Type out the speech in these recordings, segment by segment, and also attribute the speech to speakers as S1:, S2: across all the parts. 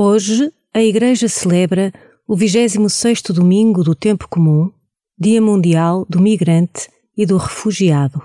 S1: Hoje, a Igreja celebra o 26º domingo do tempo comum, Dia Mundial do Migrante e do Refugiado.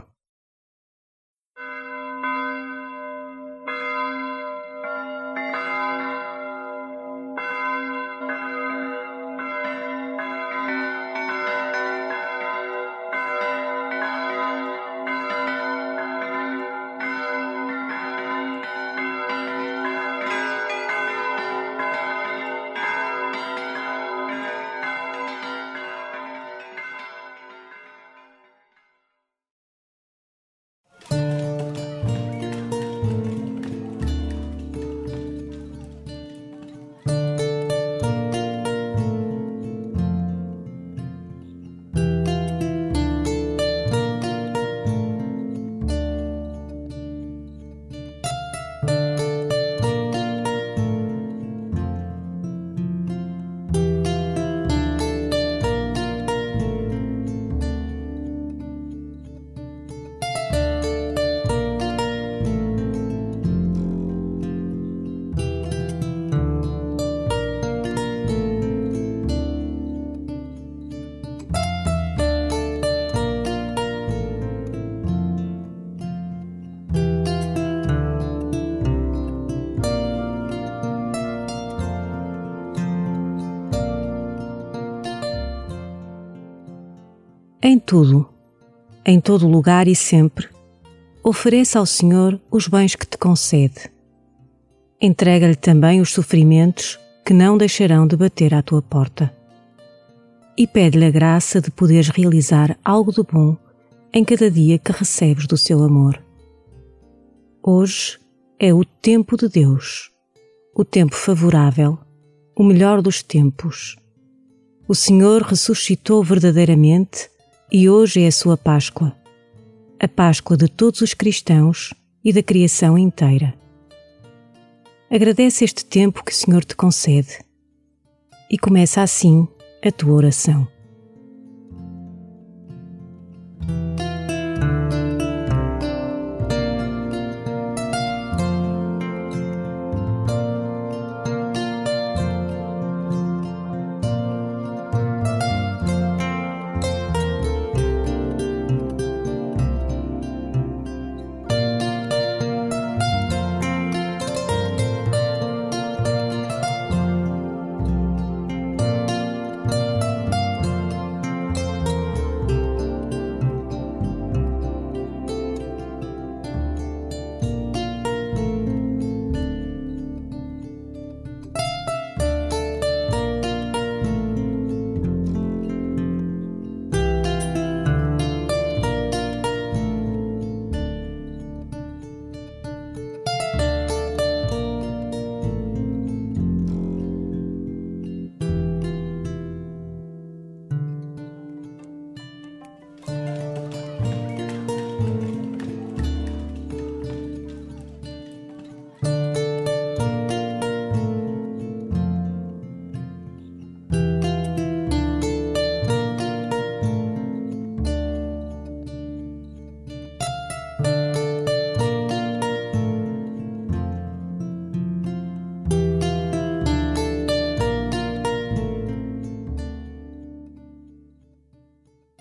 S1: Tudo, em todo lugar e sempre, ofereça ao Senhor os bens que te concede. Entrega-lhe também os sofrimentos que não deixarão de bater à tua porta. E pede-lhe a graça de poderes realizar algo de bom em cada dia que recebes do seu amor. Hoje é o tempo de Deus, o tempo favorável, o melhor dos tempos. O Senhor ressuscitou verdadeiramente e hoje é a sua Páscoa, a Páscoa de todos os cristãos e da criação inteira. Agradece este tempo que o Senhor te concede e começa assim a tua oração.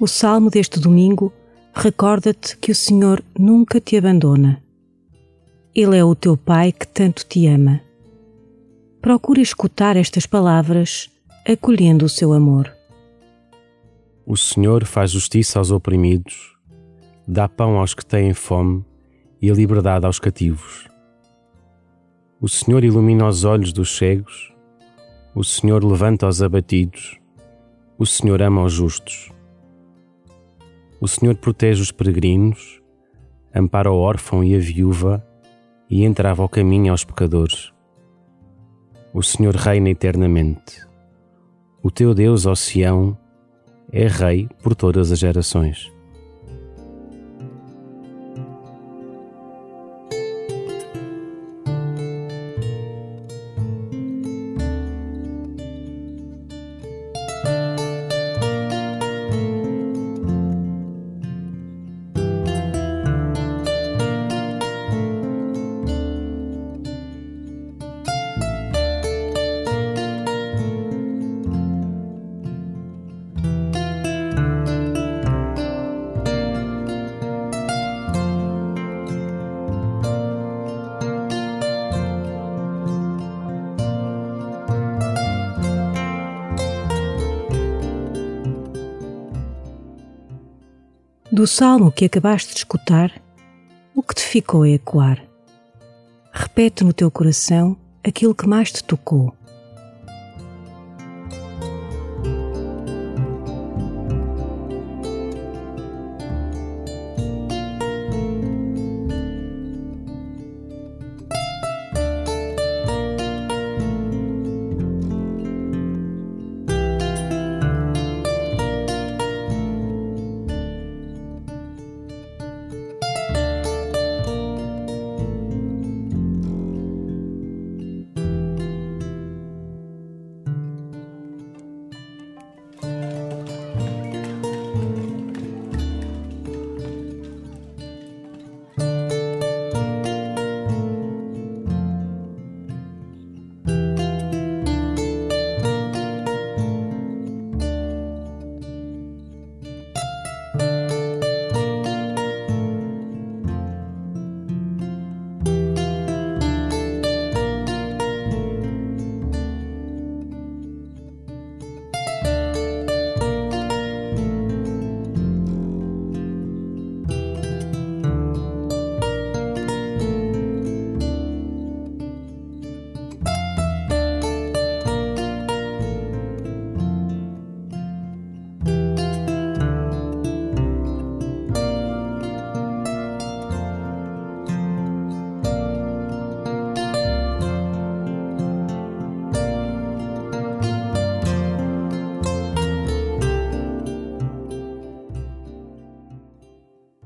S1: O salmo deste domingo recorda-te que o Senhor nunca te abandona. Ele é o teu Pai que tanto te ama. Procura escutar estas palavras, acolhendo o seu amor.
S2: O Senhor faz justiça aos oprimidos, dá pão aos que têm fome e a liberdade aos cativos. O Senhor ilumina os olhos dos cegos, o Senhor levanta os abatidos, o Senhor ama os justos. O Senhor protege os peregrinos, ampara o órfão e a viúva e entrava ao caminho aos pecadores. O Senhor reina eternamente. O teu Deus, ó Sião, é Rei por todas as gerações.
S1: Do salmo que acabaste de escutar, o que te ficou a ecoar? Repete no teu coração aquilo que mais te tocou.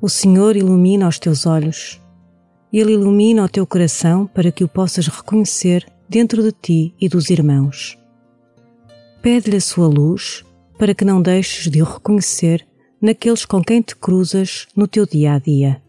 S1: O Senhor ilumina os teus olhos. Ele ilumina o teu coração para que o possas reconhecer dentro de ti e dos irmãos. Pede-lhe a sua luz para que não deixes de o reconhecer naqueles com quem te cruzas no teu dia a dia.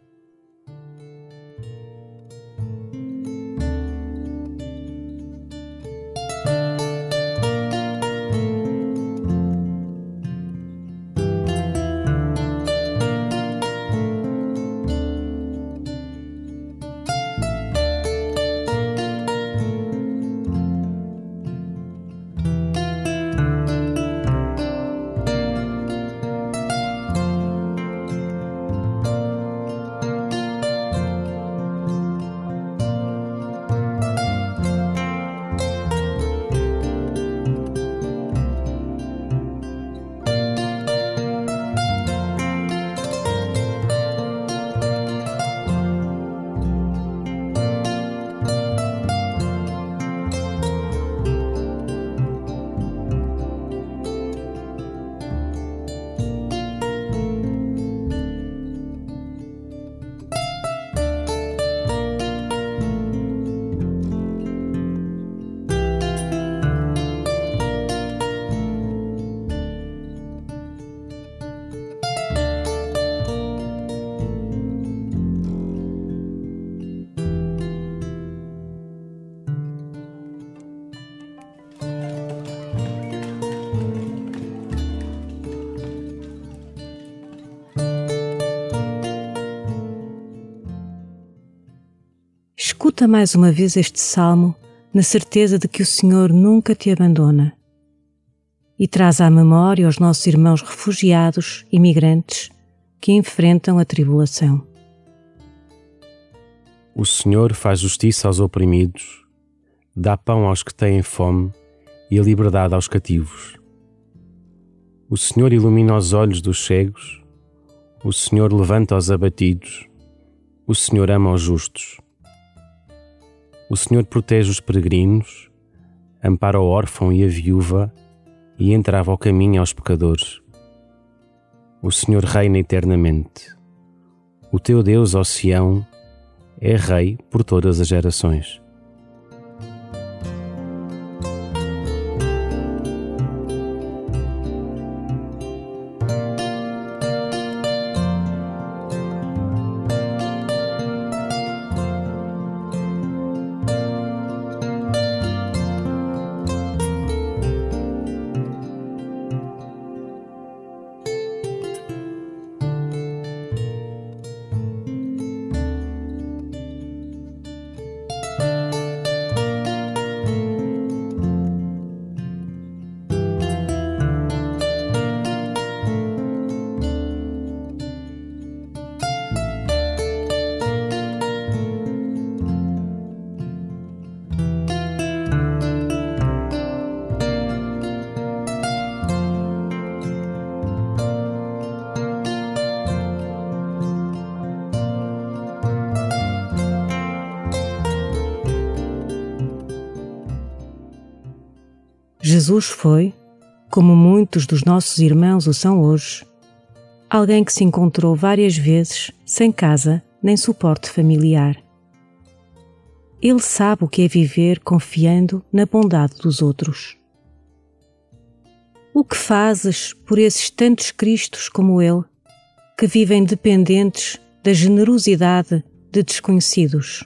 S1: Escuta mais uma vez este salmo na certeza de que o Senhor nunca te abandona. E traz à memória os nossos irmãos refugiados, imigrantes, que enfrentam a tribulação.
S2: O Senhor faz justiça aos oprimidos, dá pão aos que têm fome e a liberdade aos cativos. O Senhor ilumina os olhos dos cegos, o Senhor levanta os abatidos, o Senhor ama os justos. O Senhor protege os peregrinos, ampara o órfão e a viúva e entrava ao caminho aos pecadores. O Senhor reina eternamente. O teu Deus, ó Sião, é Rei por todas as gerações.
S1: Jesus foi, como muitos dos nossos irmãos o são hoje, alguém que se encontrou várias vezes sem casa nem suporte familiar. Ele sabe o que é viver confiando na bondade dos outros. O que fazes por esses tantos Cristos como ele, que vivem dependentes da generosidade de desconhecidos?